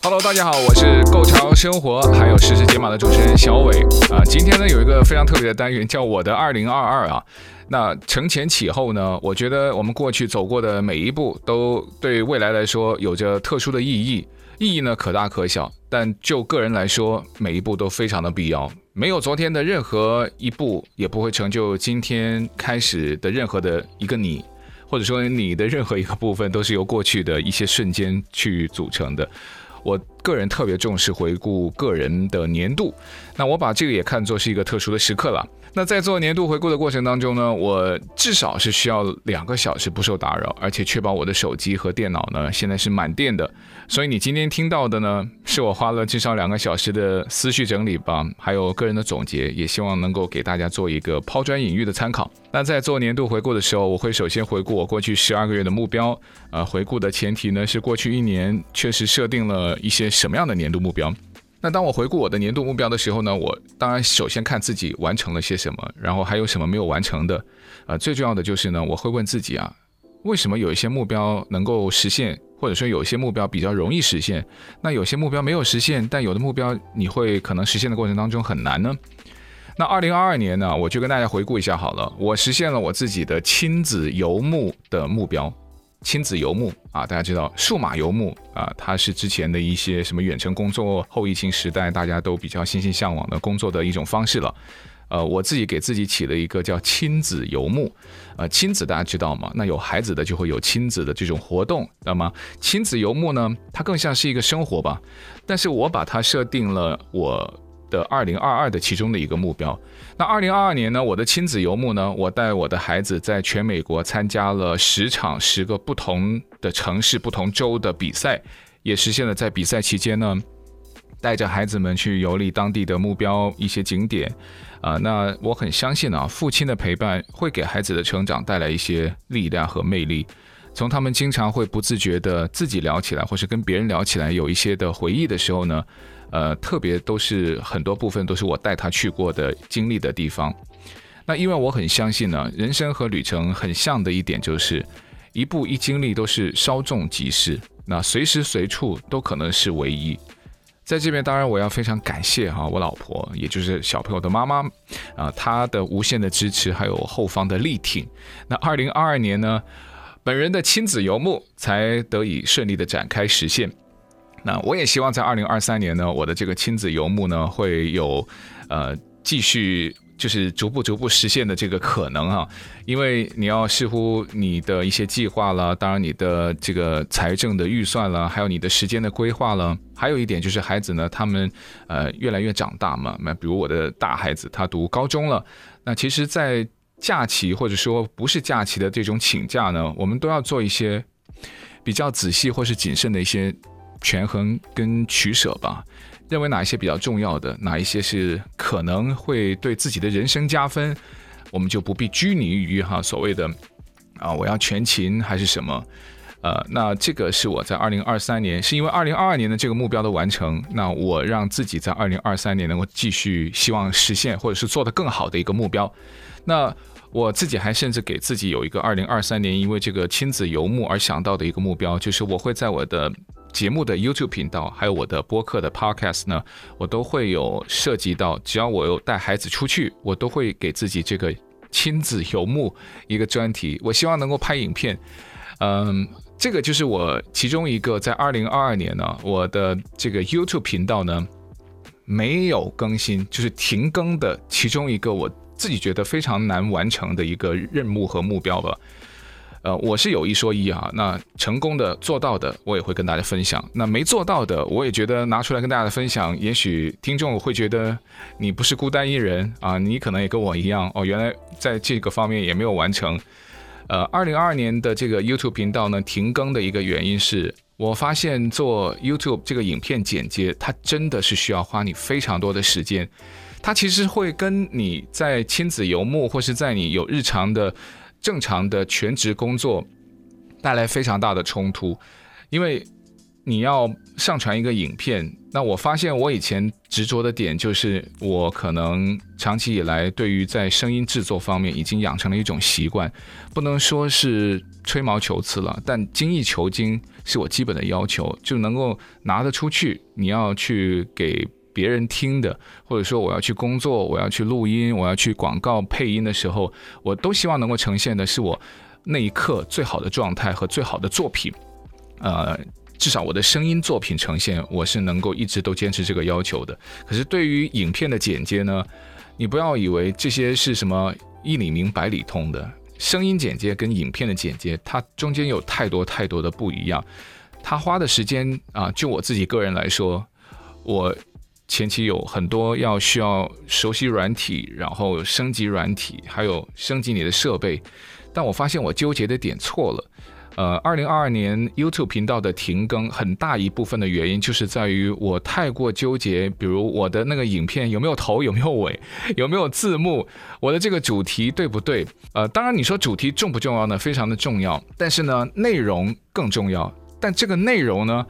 Hello，大家好，我是 Go 潮生活，还有实时解码的主持人小伟啊。今天呢，有一个非常特别的单元，叫我的二零二二啊。那承前启后呢，我觉得我们过去走过的每一步，都对未来来说有着特殊的意义。意义呢，可大可小，但就个人来说，每一步都非常的必要。没有昨天的任何一步，也不会成就今天开始的任何的一个你，或者说你的任何一个部分，都是由过去的一些瞬间去组成的。我个人特别重视回顾个人的年度，那我把这个也看作是一个特殊的时刻了。那在做年度回顾的过程当中呢，我至少是需要两个小时不受打扰，而且确保我的手机和电脑呢现在是满电的。所以你今天听到的呢，是我花了至少两个小时的思绪整理吧，还有个人的总结，也希望能够给大家做一个抛砖引玉的参考。那在做年度回顾的时候，我会首先回顾我过去十二个月的目标，呃，回顾的前提呢是过去一年确实设定了一些什么样的年度目标。那当我回顾我的年度目标的时候呢，我当然首先看自己完成了些什么，然后还有什么没有完成的。呃，最重要的就是呢，我会问自己啊，为什么有一些目标能够实现，或者说有一些目标比较容易实现，那有些目标没有实现，但有的目标你会可能实现的过程当中很难呢？那二零二二年呢，我就跟大家回顾一下好了，我实现了我自己的亲子游牧的目标。亲子游牧啊，大家知道数码游牧啊，它是之前的一些什么远程工作后疫情时代大家都比较欣欣向往的工作的一种方式了。呃，我自己给自己起了一个叫亲子游牧。呃，亲子大家知道吗？那有孩子的就会有亲子的这种活动，那么亲子游牧呢，它更像是一个生活吧。但是我把它设定了我的二零二二的其中的一个目标。那二零二二年呢，我的亲子游牧呢，我带我的孩子在全美国参加了十场十个不同的城市、不同州的比赛，也实现了在比赛期间呢，带着孩子们去游历当地的目标一些景点。啊、那我很相信啊，父亲的陪伴会给孩子的成长带来一些力量和魅力。从他们经常会不自觉的自己聊起来，或是跟别人聊起来，有一些的回忆的时候呢。呃，特别都是很多部分都是我带他去过的经历的地方。那因为我很相信呢，人生和旅程很像的一点就是，一步一经历都是稍纵即逝，那随时随处都可能是唯一。在这边，当然我要非常感谢哈，我老婆，也就是小朋友的妈妈啊，她的无限的支持，还有后方的力挺。那二零二二年呢，本人的亲子游牧才得以顺利的展开实现。那我也希望在二零二三年呢，我的这个亲子游牧呢会有，呃，继续就是逐步逐步实现的这个可能哈，因为你要视乎你的一些计划了，当然你的这个财政的预算了，还有你的时间的规划了，还有一点就是孩子呢，他们呃越来越长大嘛，那比如我的大孩子他读高中了，那其实，在假期或者说不是假期的这种请假呢，我们都要做一些比较仔细或是谨慎的一些。权衡跟取舍吧，认为哪一些比较重要的，哪一些是可能会对自己的人生加分，我们就不必拘泥于哈所谓的啊我要全勤还是什么，呃，那这个是我在二零二三年，是因为二零二二年的这个目标的完成，那我让自己在二零二三年能够继续希望实现或者是做得更好的一个目标，那我自己还甚至给自己有一个二零二三年因为这个亲子游牧而想到的一个目标，就是我会在我的。节目的 YouTube 频道，还有我的播客的 Podcast 呢，我都会有涉及到。只要我有带孩子出去，我都会给自己这个亲子游牧一个专题。我希望能够拍影片，嗯，这个就是我其中一个在2022年呢，我的这个 YouTube 频道呢没有更新，就是停更的其中一个我自己觉得非常难完成的一个任务和目标吧。呃，我是有一说一啊，那成功的做到的，我也会跟大家分享；那没做到的，我也觉得拿出来跟大家分享，也许听众会觉得你不是孤单一人啊，你可能也跟我一样哦，原来在这个方面也没有完成。呃，二零二二年的这个 YouTube 频道呢，停更的一个原因是我发现做 YouTube 这个影片剪接，它真的是需要花你非常多的时间。它其实会跟你在亲子游牧，或是在你有日常的正常的全职工作带来非常大的冲突，因为你要上传一个影片。那我发现我以前执着的点就是，我可能长期以来对于在声音制作方面已经养成了一种习惯，不能说是吹毛求疵了，但精益求精是我基本的要求，就能够拿得出去。你要去给。别人听的，或者说我要去工作，我要去录音，我要去广告配音的时候，我都希望能够呈现的是我那一刻最好的状态和最好的作品。呃，至少我的声音作品呈现，我是能够一直都坚持这个要求的。可是对于影片的剪接呢，你不要以为这些是什么一里明百里通的，声音剪接跟影片的剪接，它中间有太多太多的不一样。它花的时间啊，就我自己个人来说，我。前期有很多要需要熟悉软体，然后升级软体，还有升级你的设备。但我发现我纠结的点错了。呃，二零二二年 YouTube 频道的停更，很大一部分的原因就是在于我太过纠结，比如我的那个影片有没有头，有没有尾，有没有字幕，我的这个主题对不对？呃，当然你说主题重不重要呢？非常的重要。但是呢，内容更重要。但这个内容呢？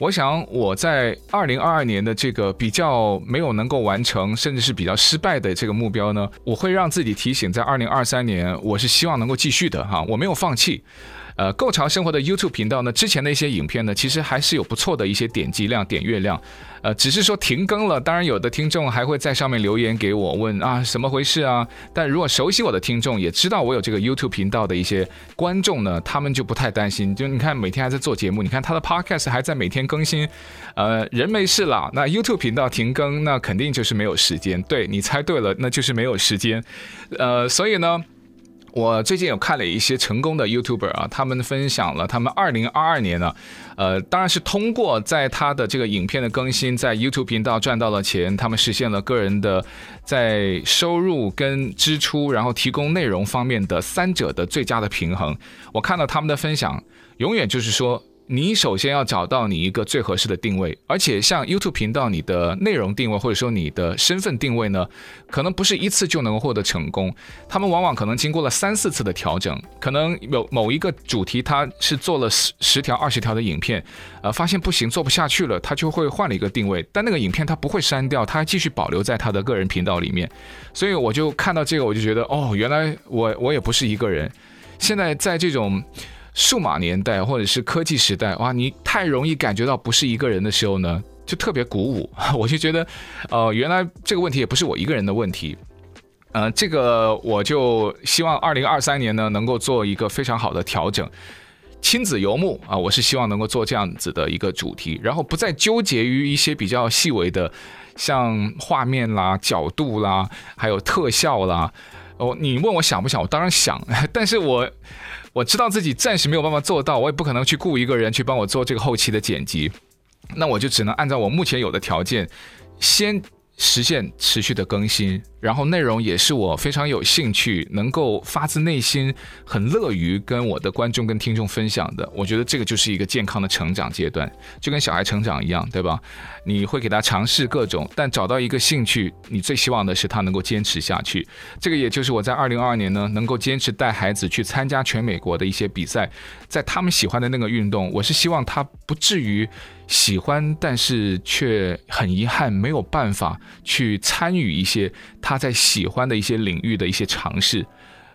我想我在二零二二年的这个比较没有能够完成，甚至是比较失败的这个目标呢，我会让自己提醒，在二零二三年，我是希望能够继续的哈，我没有放弃。呃，构潮生活的 YouTube 频道呢，之前的一些影片呢，其实还是有不错的一些点击量、点阅量。呃，只是说停更了。当然，有的听众还会在上面留言给我问啊，什么回事啊？但如果熟悉我的听众也知道我有这个 YouTube 频道的一些观众呢，他们就不太担心。就你看，每天还在做节目，你看他的 Podcast 还在每天更新。呃，人没事了，那 YouTube 频道停更，那肯定就是没有时间。对，你猜对了，那就是没有时间。呃，所以呢。我最近有看了一些成功的 YouTuber 啊，他们分享了他们2022年呢，呃，当然是通过在他的这个影片的更新，在 YouTube 频道赚到了钱，他们实现了个人的在收入跟支出，然后提供内容方面的三者的最佳的平衡。我看到他们的分享，永远就是说。你首先要找到你一个最合适的定位，而且像 YouTube 频道，你的内容定位或者说你的身份定位呢，可能不是一次就能够获得成功，他们往往可能经过了三四次的调整，可能有某一个主题，他是做了十十条、二十条的影片，呃，发现不行，做不下去了，他就会换了一个定位，但那个影片他不会删掉，他继续保留在他的个人频道里面，所以我就看到这个，我就觉得，哦，原来我我也不是一个人，现在在这种。数码年代或者是科技时代，哇，你太容易感觉到不是一个人的时候呢，就特别鼓舞。我就觉得，呃，原来这个问题也不是我一个人的问题。呃，这个我就希望二零二三年呢能够做一个非常好的调整。亲子游牧啊，我是希望能够做这样子的一个主题，然后不再纠结于一些比较细微的，像画面啦、角度啦，还有特效啦。哦，你问我想不想？我当然想，但是我。我知道自己暂时没有办法做到，我也不可能去雇一个人去帮我做这个后期的剪辑，那我就只能按照我目前有的条件，先实现持续的更新。然后内容也是我非常有兴趣，能够发自内心很乐于跟我的观众跟听众分享的。我觉得这个就是一个健康的成长阶段，就跟小孩成长一样，对吧？你会给他尝试各种，但找到一个兴趣，你最希望的是他能够坚持下去。这个也就是我在二零二二年呢，能够坚持带孩子去参加全美国的一些比赛，在他们喜欢的那个运动，我是希望他不至于喜欢，但是却很遗憾没有办法去参与一些。他在喜欢的一些领域的一些尝试，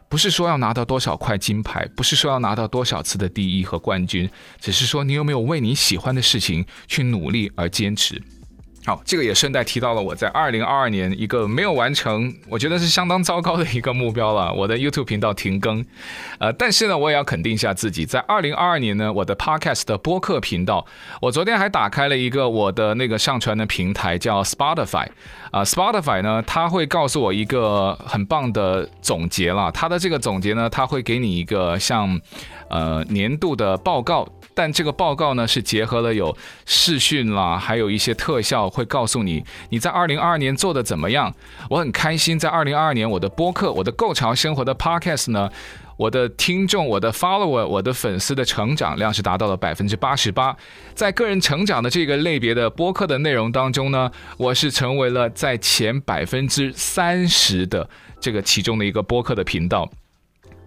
不是说要拿到多少块金牌，不是说要拿到多少次的第一和冠军，只是说你有没有为你喜欢的事情去努力而坚持。好，这个也顺带提到了我在二零二二年一个没有完成，我觉得是相当糟糕的一个目标了。我的 YouTube 频道停更，呃，但是呢，我也要肯定一下自己，在二零二二年呢，我的 Podcast 的播客频道，我昨天还打开了一个我的那个上传的平台叫 Spotify，啊，，Spotify 呢，它会告诉我一个很棒的总结了，它的这个总结呢，它会给你一个像呃年度的报告。但这个报告呢，是结合了有视讯啦，还有一些特效，会告诉你你在二零二二年做的怎么样。我很开心，在二零二二年，我的播客，我的购潮生活的 Podcast 呢，我的听众，我的 follower，我的粉丝的成长量是达到了百分之八十八。在个人成长的这个类别的播客的内容当中呢，我是成为了在前百分之三十的这个其中的一个播客的频道。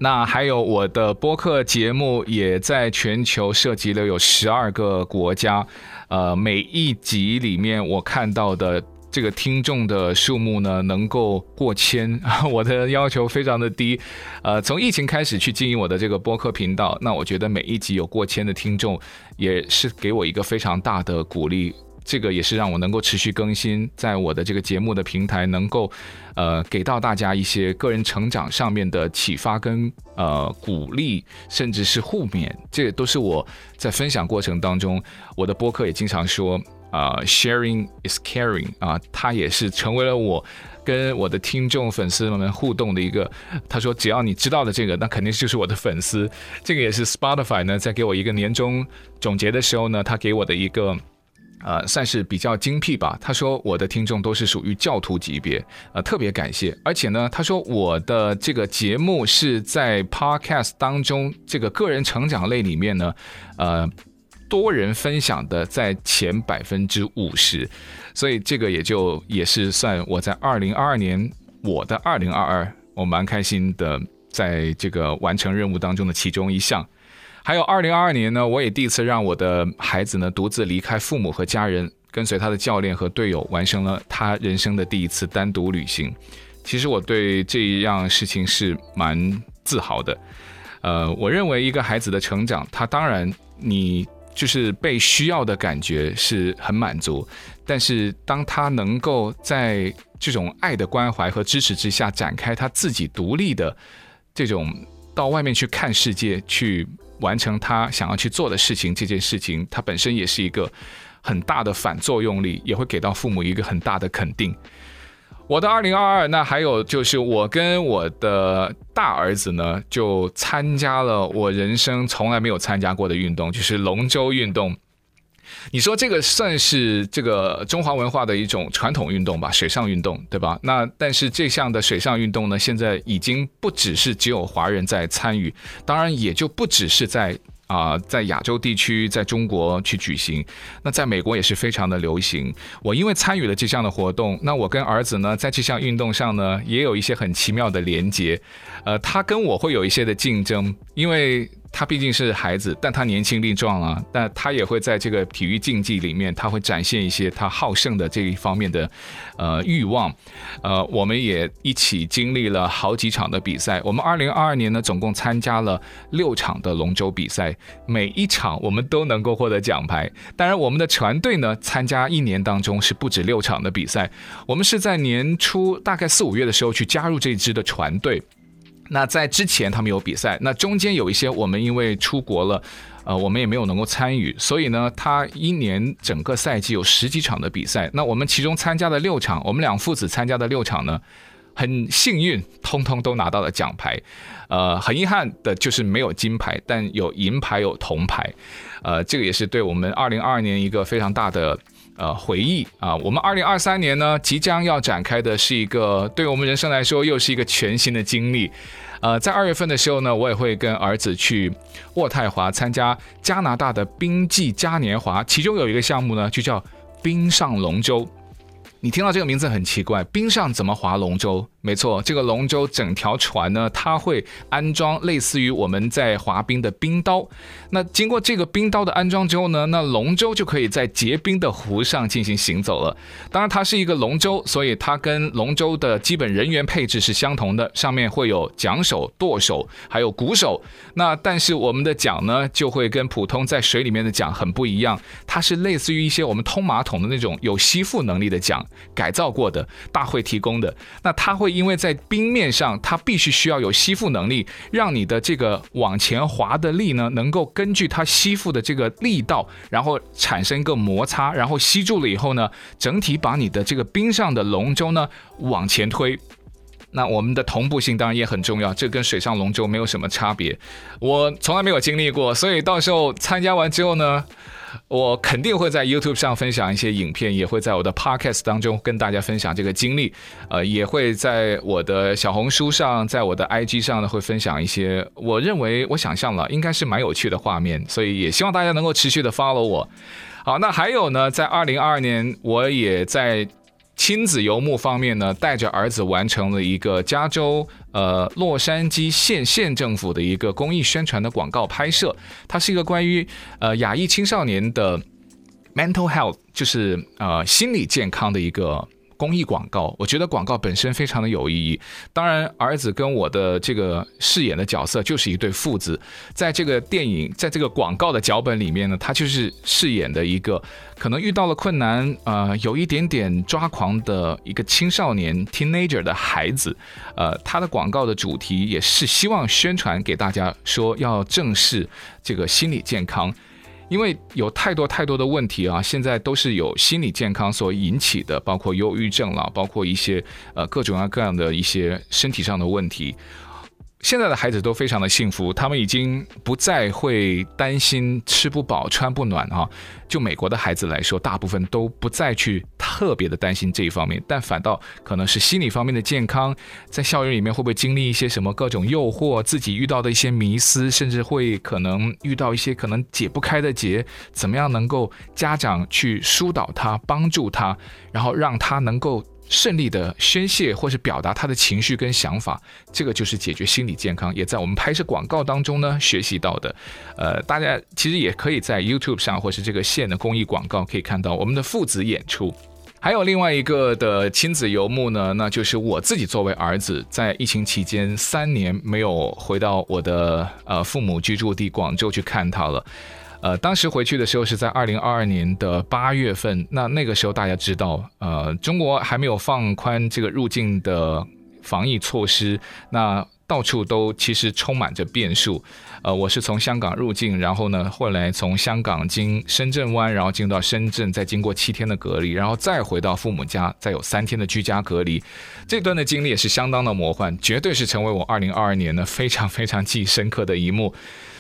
那还有我的播客节目也在全球涉及了有十二个国家，呃，每一集里面我看到的这个听众的数目呢，能够过千，我的要求非常的低，呃，从疫情开始去经营我的这个播客频道，那我觉得每一集有过千的听众，也是给我一个非常大的鼓励。这个也是让我能够持续更新，在我的这个节目的平台，能够，呃，给到大家一些个人成长上面的启发跟呃鼓励，甚至是互勉，这都是我在分享过程当中，我的播客也经常说，啊，，sharing is caring 啊，它也是成为了我跟我的听众粉丝们互动的一个。他说，只要你知道的这个，那肯定就是我的粉丝。这个也是 Spotify 呢，在给我一个年终总结的时候呢，他给我的一个。呃，算是比较精辟吧。他说我的听众都是属于教徒级别，呃，特别感谢。而且呢，他说我的这个节目是在 Podcast 当中这个个人成长类里面呢，呃，多人分享的在前百分之五十，所以这个也就也是算我在二零二二年我的二零二二，我蛮开心的，在这个完成任务当中的其中一项。还有二零二二年呢，我也第一次让我的孩子呢独自离开父母和家人，跟随他的教练和队友，完成了他人生的第一次单独旅行。其实我对这一样事情是蛮自豪的。呃，我认为一个孩子的成长，他当然你就是被需要的感觉是很满足，但是当他能够在这种爱的关怀和支持之下展开他自己独立的这种到外面去看世界去。完成他想要去做的事情，这件事情它本身也是一个很大的反作用力，也会给到父母一个很大的肯定。我的二零二二，那还有就是我跟我的大儿子呢，就参加了我人生从来没有参加过的运动，就是龙舟运动。你说这个算是这个中华文化的一种传统运动吧，水上运动，对吧？那但是这项的水上运动呢，现在已经不只是只有华人在参与，当然也就不只是在。啊、在亚洲地区，在中国去举行，那在美国也是非常的流行。我因为参与了这项的活动，那我跟儿子呢，在这项运动上呢，也有一些很奇妙的连接。呃，他跟我会有一些的竞争，因为。他毕竟是孩子，但他年轻力壮啊，但他也会在这个体育竞技里面，他会展现一些他好胜的这一方面的呃欲望。呃，我们也一起经历了好几场的比赛。我们二零二二年呢，总共参加了六场的龙舟比赛，每一场我们都能够获得奖牌。当然，我们的船队呢，参加一年当中是不止六场的比赛。我们是在年初大概四五月的时候去加入这支的船队。那在之前他们有比赛，那中间有一些我们因为出国了，呃，我们也没有能够参与，所以呢，他一年整个赛季有十几场的比赛，那我们其中参加的六场，我们两父子参加的六场呢，很幸运，通通都拿到了奖牌，呃，很遗憾的就是没有金牌，但有银牌有铜牌，呃，这个也是对我们二零二二年一个非常大的。呃，回忆啊，我们二零二三年呢，即将要展开的是一个对我们人生来说又是一个全新的经历。呃，在二月份的时候呢，我也会跟儿子去渥太华参加加拿大的冰季嘉年华，其中有一个项目呢，就叫冰上龙舟。你听到这个名字很奇怪，冰上怎么划龙舟？没错，这个龙舟整条船呢，它会安装类似于我们在滑冰的冰刀。那经过这个冰刀的安装之后呢，那龙舟就可以在结冰的湖上进行行走了。当然，它是一个龙舟，所以它跟龙舟的基本人员配置是相同的，上面会有桨手、舵手，还有鼓手。那但是我们的桨呢，就会跟普通在水里面的桨很不一样，它是类似于一些我们通马桶的那种有吸附能力的桨，改造过的，大会提供的。那它会。因为在冰面上，它必须需要有吸附能力，让你的这个往前滑的力呢，能够根据它吸附的这个力道，然后产生一个摩擦，然后吸住了以后呢，整体把你的这个冰上的龙舟呢往前推。那我们的同步性当然也很重要，这跟水上龙舟没有什么差别。我从来没有经历过，所以到时候参加完之后呢，我肯定会在 YouTube 上分享一些影片，也会在我的 Podcast 当中跟大家分享这个经历。呃，也会在我的小红书上，在我的 IG 上呢，会分享一些我认为我想象了应该是蛮有趣的画面，所以也希望大家能够持续的 follow 我。好，那还有呢，在二零二二年，我也在。亲子游牧方面呢，带着儿子完成了一个加州呃洛杉矶县县政府的一个公益宣传的广告拍摄，它是一个关于呃亚裔青少年的 mental health，就是呃心理健康的一个。公益广告，我觉得广告本身非常的有意义。当然，儿子跟我的这个饰演的角色就是一对父子，在这个电影，在这个广告的脚本里面呢，他就是饰演的一个可能遇到了困难，呃，有一点点抓狂的一个青少年 teenager 的孩子。呃，他的广告的主题也是希望宣传给大家说，要正视这个心理健康。因为有太多太多的问题啊，现在都是有心理健康所引起的，包括忧郁症了，包括一些呃各种各样的一些身体上的问题。现在的孩子都非常的幸福，他们已经不再会担心吃不饱穿不暖啊。就美国的孩子来说，大部分都不再去特别的担心这一方面，但反倒可能是心理方面的健康，在校园里面会不会经历一些什么各种诱惑，自己遇到的一些迷思，甚至会可能遇到一些可能解不开的结，怎么样能够家长去疏导他，帮助他，然后让他能够。胜利的宣泄或是表达他的情绪跟想法，这个就是解决心理健康，也在我们拍摄广告当中呢学习到的。呃，大家其实也可以在 YouTube 上或是这个县的公益广告可以看到我们的父子演出。还有另外一个的亲子游牧呢，那就是我自己作为儿子，在疫情期间三年没有回到我的呃父母居住地广州去看他了。呃，当时回去的时候是在二零二二年的八月份，那那个时候大家知道，呃，中国还没有放宽这个入境的防疫措施，那到处都其实充满着变数。呃，我是从香港入境，然后呢，后来从香港经深圳湾，然后进到深圳，再经过七天的隔离，然后再回到父母家，再有三天的居家隔离。这段的经历也是相当的魔幻，绝对是成为我二零二二年呢非常非常记忆深刻的一幕。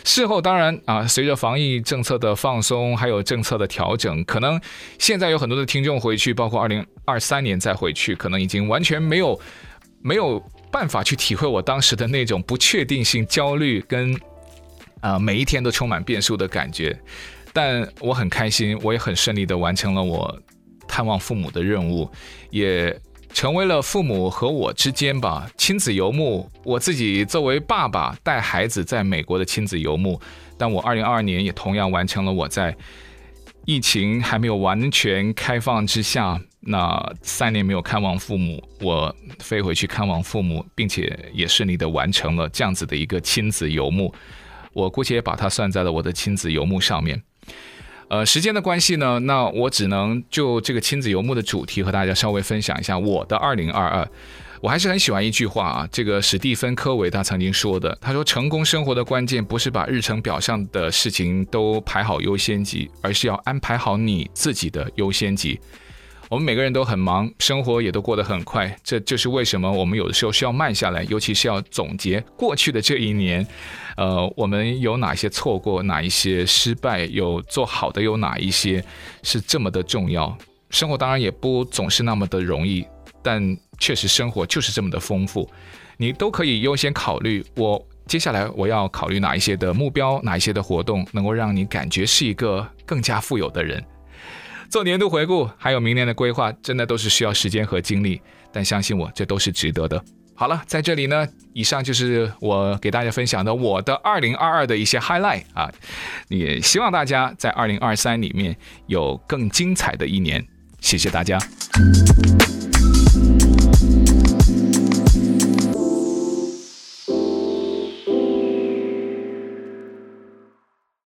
事后当然啊，随着防疫政策的放松，还有政策的调整，可能现在有很多的听众回去，包括二零二三年再回去，可能已经完全没有没有办法去体会我当时的那种不确定性、焦虑跟啊每一天都充满变数的感觉。但我很开心，我也很顺利的完成了我探望父母的任务，也。成为了父母和我之间吧，亲子游牧。我自己作为爸爸带孩子在美国的亲子游牧，但我二零二二年也同样完成了我在疫情还没有完全开放之下，那三年没有看望父母，我飞回去看望父母，并且也顺利的完成了这样子的一个亲子游牧。我姑且也把它算在了我的亲子游牧上面。呃，时间的关系呢，那我只能就这个亲子游牧的主题和大家稍微分享一下我的二零二二。我还是很喜欢一句话啊，这个史蒂芬·科维他曾经说的，他说：“成功生活的关键不是把日程表上的事情都排好优先级，而是要安排好你自己的优先级。”我们每个人都很忙，生活也都过得很快，这就是为什么我们有的时候需要慢下来，尤其是要总结过去的这一年，呃，我们有哪些错过，哪一些失败，有做好的有哪一些，是这么的重要。生活当然也不总是那么的容易，但确实生活就是这么的丰富，你都可以优先考虑，我接下来我要考虑哪一些的目标，哪一些的活动，能够让你感觉是一个更加富有的人。做年度回顾，还有明年的规划，真的都是需要时间和精力，但相信我，这都是值得的。好了，在这里呢，以上就是我给大家分享的我的二零二二的一些 highlight 啊，也希望大家在二零二三里面有更精彩的一年。谢谢大家。